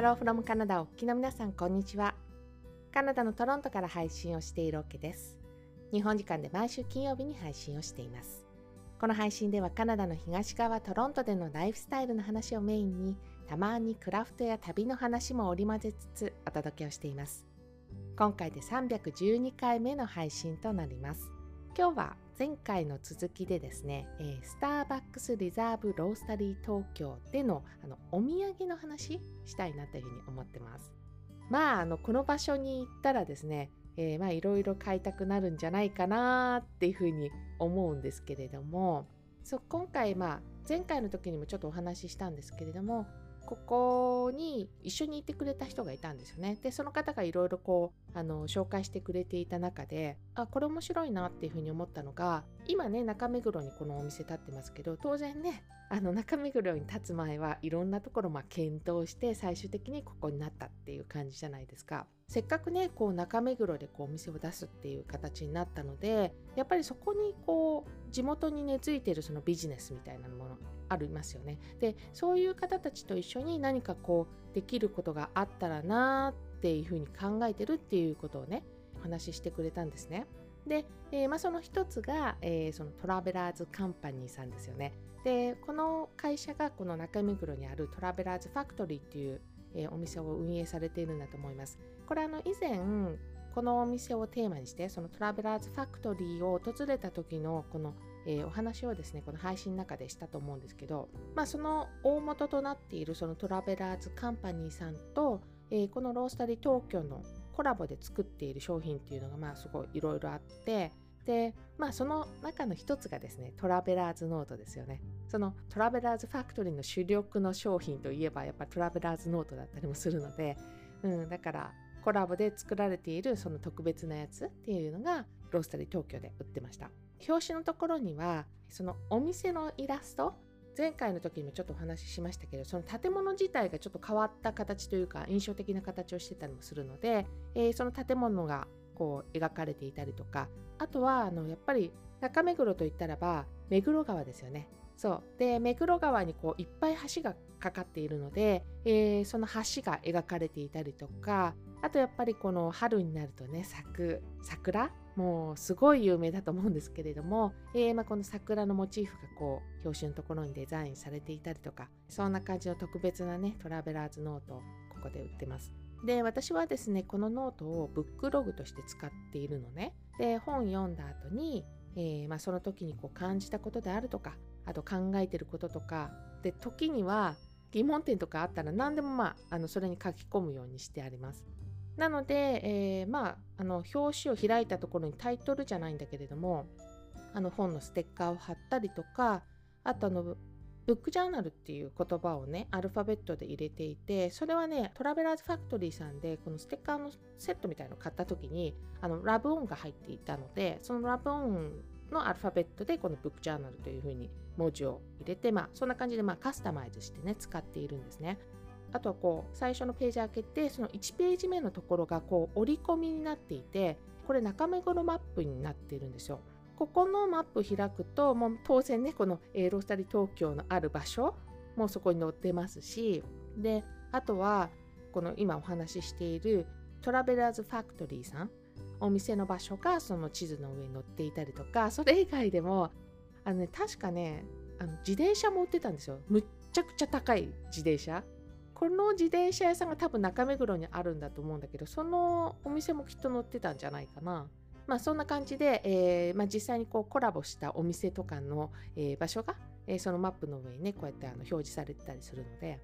ハローフロムカナダお聞きの皆さんこんにちは。カナダのトロントから配信をしているオケです。日本時間で毎週金曜日に配信をしています。この配信ではカナダの東側トロントでのライフスタイルの話をメインにたまにクラフトや旅の話も織り交ぜつつお届けをしています。今回で312回目の配信となります。今日は前回の続きでですね、えー、スターバックスリザーブロースタリー東京でのあのお土産の話したいなというふうに思ってます。まあ、あのこの場所に行ったらですね、えー、まあいろいろ買いたくなるんじゃないかなっていうふうに思うんですけれども、そ今回まあ前回の時にもちょっとお話ししたんですけれども、ここに一緒にいてくれた人がいたんですよね。で、その方がいろいろこう、あの、紹介してくれていた中で、あ、これ面白いなっていうふうに思ったのが、今ね、中目黒にこのお店立ってますけど、当然ね、あの、中目黒に立つ前はいろんなところまあ検討して、最終的にここになったっていう感じじゃないですか。せっかくねこう中目黒でこうお店を出すっていう形になったのでやっぱりそこにこう地元に根付いてるそのビジネスみたいなものありますよね。でそういう方たちと一緒に何かこうできることがあったらなっていうふうに考えてるっていうことをねお話ししてくれたんですね。で、えー、まあ、その一つが、えー、そのトラベラーズカンパニーさんですよね。でこの会社がこの中目黒にあるトラベラーズファクトリーっていう、えー、お店を運営されているんだと思います。これあの以前このお店をテーマにしてそのトラベラーズファクトリーを訪れた時のこの、えー、お話をですねこの配信の中でしたと思うんですけど、まあ、その大元となっているそのトラベラーズカンパニーさんと、えー、このロースタリー東京のコラボで作っている商品っていうのがまあすごいいろいろあってでまあその中の一つがですねトラベラーズノートですよね。そのトラベラーズファクトリーの主力の商品といえばやっぱトラベラーズノートだったりもするので、うん、だからコラボで作られているその特別なやつっていうのがロースタリー東京で売ってました。表紙のところにはそのお店のイラスト前回の時にもちょっとお話ししましたけどその建物自体がちょっと変わった形というか印象的な形をしてたりもするので、えー、その建物がこう描かれていたりとかあとはあのやっぱり中目黒といったらば目黒川ですよね。そう。で目黒川にこういっぱい橋がかかっているので、えー、その橋が描かれていたりとかあとやっぱりこの春になるとね咲く桜？もうすごい有名だと思うんですけれども、えー、まあ、この桜のモチーフがこう表紙のところにデザインされていたりとかそんな感じの特別なねトラベラーズノートをここで売ってます。で私はですねこのノートを book log として使っているのね。で本読んだ後に、えー、まあ、その時にこう感じたことであるとかあと考えてることとかで時には疑問点とかあったら何でもまああのそれに書き込むようにしてあります。なので、えー、まあ、あの表紙を開いたところにタイトルじゃないんだけれどもあの本のステッカーを貼ったりとかあとあのブックジャーナルっていう言葉をねアルファベットで入れていてそれはねトラベラーズファクトリーさんでこのステッカーのセットみたいのを買った時にあのラブオンが入っていたのでそのラブオンのアルファベットでこのブックジャーナルというふうに文字を入れてまあそんな感じでまあカスタマイズしてね使っているんですね。あとはこう最初のページ開けてその1ページ目のところがこう折り込みになっていてこれ中目黒マップになっているんですよ。ここのマップ開くともう当然ねこのロースタリ東京のある場所もそこに載ってますしであとはこの今お話ししているトラベラーズファクトリーさんお店の場所がその地図の上に載っていたりとかそれ以外でもあのね確かねあの自転車も売ってたんですよむっちゃくちゃ高い自転車この自転車屋さんが多分中目黒にあるんだと思うんだけどそのお店もきっと載ってたんじゃないかな。まあそんな感じで、えーまあ、実際にこうコラボしたお店とかの、えー、場所が、え、そのマップの上にねこうやってあの表示されてたりするので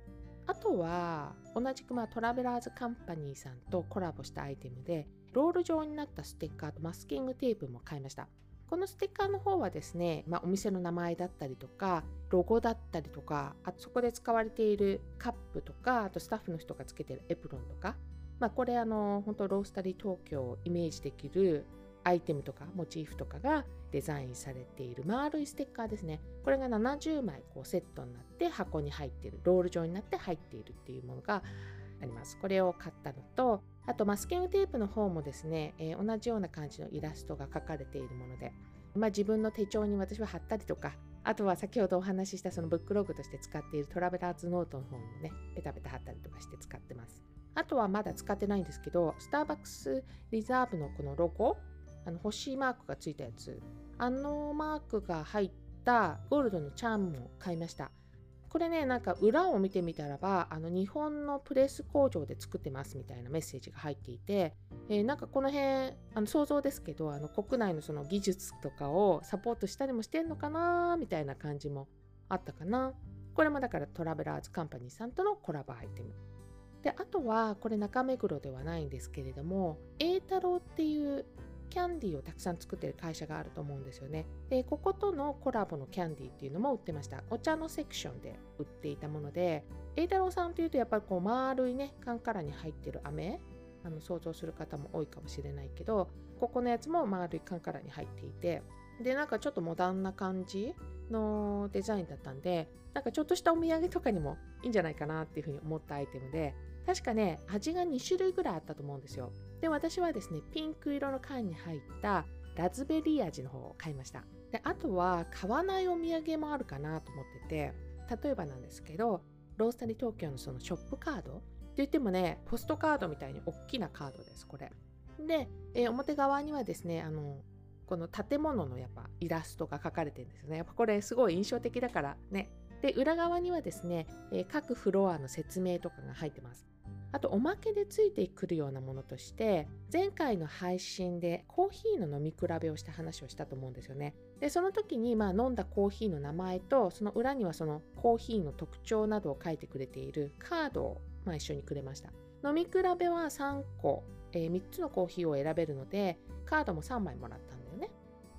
あとは同じくまあトラベラーズカンパニーさんとコラボしたアイテムでロール状になったステッカーとマスキングテープも買いました。このステッカーの方はですね、まあ、お店の名前だったりとか、ロゴだったりとか、あとそこで使われているカップとか、あとスタッフの人がつけてるエプロンとか、まあ、これあの、本当ロースタリー東京をイメージできるアイテムとかモチーフとかがデザインされている丸いステッカーですね。これが70枚こうセットになって箱に入っている、ロール状になって入っているっていうものがあります。これを買ったのと、あとマスキングテープの方もですね、えー、同じような感じのイラストが描かれているもので、まあ、自分の手帳に私は貼ったりとか、あとは先ほどお話ししたそのブックログとして使っているトラベラーズノートの方もね、ペタペタ貼ったりとかして使ってます。あとはまだ使ってないんですけど、スターバックスリザーブのこのロゴ、あの星マークがついたやつ、あのマークが入ったゴールドのチャームも買いました。これね、なんか裏を見てみたらば、あの日本のプレス工場で作ってますみたいなメッセージが入っていて、えー、なんかこの辺、あの想像ですけど、あの国内のその技術とかをサポートしたりもしてんのかなみたいな感じもあったかな。これもだからトラベラーズカンパニーさんとのコラボアイテム。で、あとはこれ中目黒ではないんですけれども、栄太郎っていうキャンディーをたくさん作ってる会社があると思うんですよね。で、こことのコラボのキャンディーっていうのも売ってました。お茶のセクションで売っていたもので、栄太郎さんというとやっぱりこう丸いね、缶からに入ってる飴、あの想像する方も多いかもしれないけど、ここのやつも丸い缶からに入っていて、で、なんかちょっとモダンな感じのデザインだったんで、なんかちょっとしたお土産とかにもいいんじゃないかなっていうふうに思ったアイテムで、確かね、味が2種類ぐらいあったと思うんですよ。で、私はですね、ピンク色の缶に入ったラズベリー味の方を買いました。で、あとは買わないお土産もあるかなと思ってて、例えばなんですけど、ロースタリー東京のそのショップカードって言ってもね、ポストカードみたいに大きなカードです、これ。で、えー、表側にはですね、あの、この建物のやっぱイラストが描かれてるんですよね。やっぱこれすごい印象的だからね。で、裏側にはですね、えー、各フロアの説明とかが入ってます。あとおまけでついてくるようなものとして前回の配信でコーヒーの飲み比べをした話をしたと思うんですよね。でその時にまあ飲んだコーヒーの名前とその裏にはそのコーヒーの特徴などを書いてくれているカードをまあ一緒にくれました。飲み比べは3個、えー、3つのコーヒーを選べるのでカードも3枚もらったんだよね。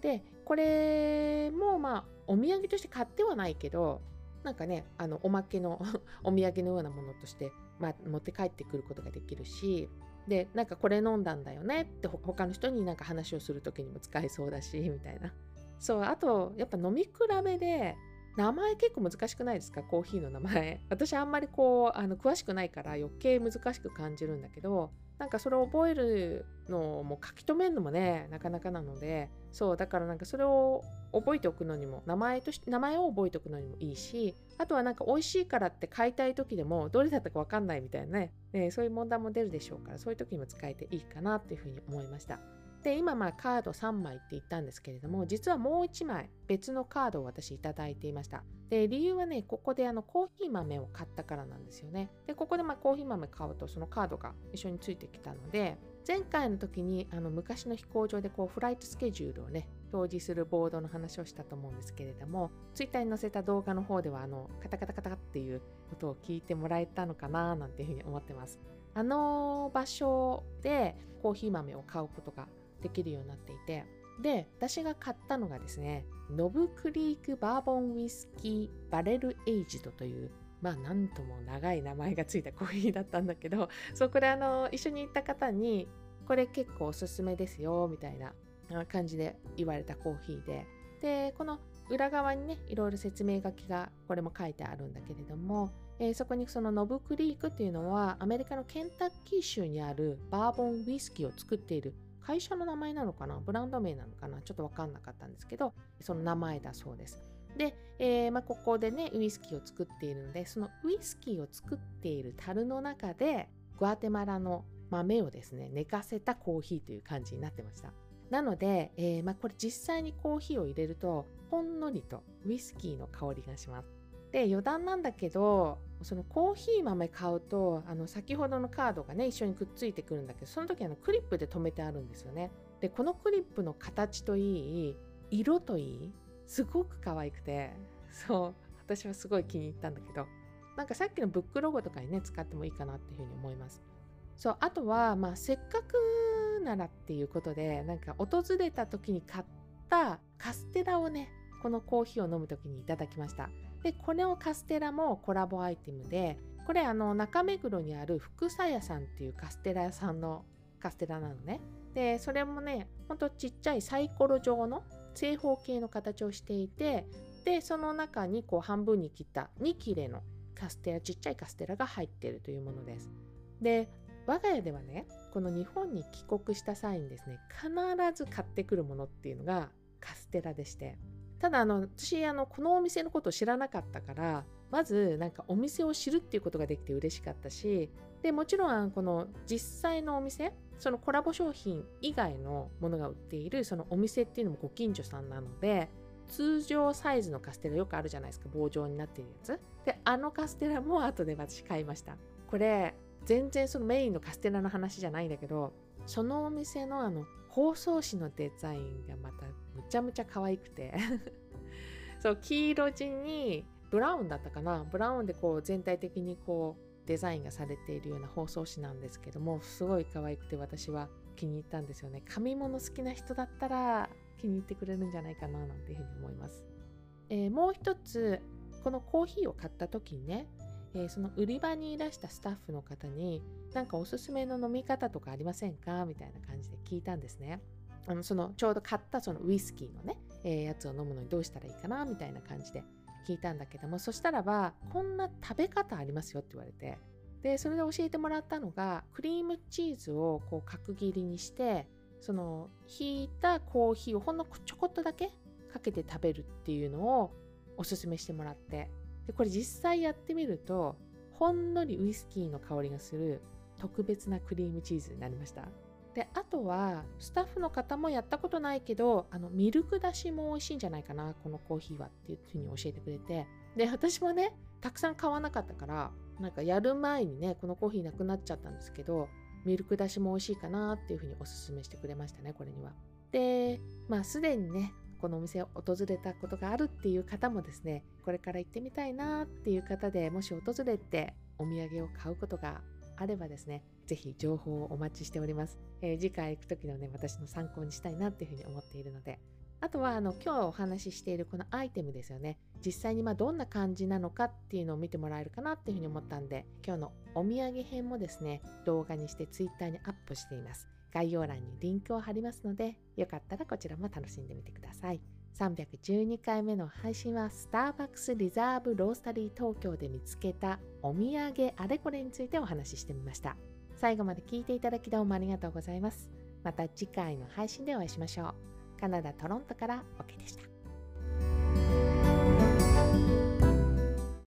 でこれもまあお土産として買ってはないけどなんかねあのおまけの お土産のようなものとしてまあ、持って帰ってくることができるしでなんかこれ飲んだんだよねって他の人になんか話をする時にも使えそうだしみたいな。そうあとやっぱ飲み比べで名前結構難しくないですか？コーヒーの名前。私あんまりこうあの詳しくないから余計難しく感じるんだけどなんかそれを覚えるのも書き留めるのもねなかなかなのでそうだからなんかそれを覚えておくのにも名前と名前を覚えておくのにもいいしあとはなんか美味しいからって買いたい時でもどれだったか分かんないみたいなね、ね、そういう問題も出るでしょうからそういう時にも使えていいかなっていうふうに思いました。で今まあカード3枚って言ったんですけれども実はもう1枚別のカードを私いただいていましたで理由はねここであのコーヒー豆を買ったからなんですよね。でここでまあコーヒー豆買うとそのカードが一緒についてきたので前回の時にあの昔の飛行場でこうフライトスケジュールをね表示するボードの話をしたと思うんですけれどもツイッターに載せた動画の方ではあのカタカタカタっていうことを聞いてもらえたのかななんていうふうに思ってます。あの場所でコーヒー豆を買うことができるようになっていてで私が買ったのがですねノブクリークバーボンウイスキーバレルエイジドというまあなんとも長い名前がついたコーヒーだったんだけどそうこれあの一緒に行った方にこれ結構おすすめですよみたいな感じで言われたコーヒーででこの裏側にねいろいろ説明書きがこれも書いてあるんだけれども、えー、そこにそのノブクリークっていうのはアメリカのケンタッキー州にあるバーボンウイスキーを作っている会社の名前なのかな？ブランド名なのかな？ちょっとわかんなかったんですけど、その名前だそうです。で、えー、まあ、ここでね、ウイスキーを作っているので、そのウイスキーを作っている樽の中で、グアテマラの豆をですね、寝かせたコーヒーという感じになってました。なので、えー、まあ、これ実際にコーヒーを入れると、ほんのりとウイスキーの香りがします。で余談なんだけどそのコーヒー豆買うとあの先ほどのカードがね一緒にくっついてくるんだけどその時あのクリップで留めてあるんですよね。でこのクリップの形といい色といいすごく可愛くてそう私はすごい気に入ったんだけどなんかさっきのブックロゴとかにね使ってもいいかなっていうふうに思います。そうあとはまあせっかくならっていうことでなんか訪れた時に買ったカステラをねこのコーヒーを飲む時にいただきました。でこれをカステラもコラボアイテムでこれあの中目黒にある福さ屋さんっていうカステラ屋さんのカステラなのね。でそれもねほんとちっちゃいサイコロ状の正方形の形をしていてでその中にこう半分に切った2切れのカステラちっちゃいカステラが入っているというものです。で我が家ではねこの日本に帰国した際にですね必ず買ってくるものっていうのがカステラでして。ただあの私あのこのお店のことを知らなかったからまずなんかお店を知るっていうことができて嬉しかったしでもちろんこの実際のお店そのコラボ商品以外のものが売っているそのお店っていうのもご近所さんなので通常サイズのカステラよくあるじゃないですか棒状になってるやつ。であのカステラも後で私買いました。これ全然そのメインのカステラの話じゃないんだけどそのお店のあの包装紙のデザインがまたむちゃむちゃ可愛くて。そう黄色地にブラウンだったかな。ブラウンでこう全体的にこうデザインがされているような包装紙なんですけどもすごい可愛くて私は気に入ったんですよね。紙物好きな人だったら気に入ってくれるんじゃないかななんていうふうに思います、えー、もう一つこのコーヒーを買った時にね、えー、その売り場にいらしたスタッフの方になんかおすすめの飲み方とかありませんか？みたいな感じで聞いたんですね。あのそのちょうど買ったそのウイスキーのね、えー、やつを飲むのにどうしたらいいかな？みたいな感じで聞いたんだけどもそしたらばこんな食べ方ありますよって言われてでそれで教えてもらったのがクリームチーズをこう角切りにしてそのひいたコーヒーをほんのちょこっとだけかけて食べるっていうのをおすすめしてもらってでこれ実際やってみるとほんのりウイスキーの香りがする特別なクリームチーズになりました。であとはスタッフの方もやったことないけどあのミルクだしも美味しいんじゃないかなこのコーヒーはっていうふうに教えてくれて。で私もねたくさん買わなかったからなんかやる前にねこのコーヒーなくなっちゃったんですけどミルクだしも美味しいかなっていうふうにおすすめしてくれましたねこれには。でまあすでにねこのお店を訪れたことがあるっていう方もですねこれから行ってみたいなっていう方でもし訪れてお土産を買うことがあればですねぜひ情報をお待ちしております。えー、次回行く時のね、私の参考にしたいなっていうふうに思っているので。あとはあの今日お話ししているこのアイテムですよね。実際にまどんな感じなのかっていうのを見てもらえるかなっていうふうに思ったんで、今日のお土産編もですね、動画にして Twitter にアップしています。概要欄にリンクを貼りますので、よかったらこちらも楽しんでみてください。312回目の配信はスターバックスリザーブロースタリー東京で見つけたお土産あれこれについてお話ししてみました。最後まで聞いていただきどうもありがとうございます。また次回の配信でお会いしましょう。カナダ・トロントから OK でした。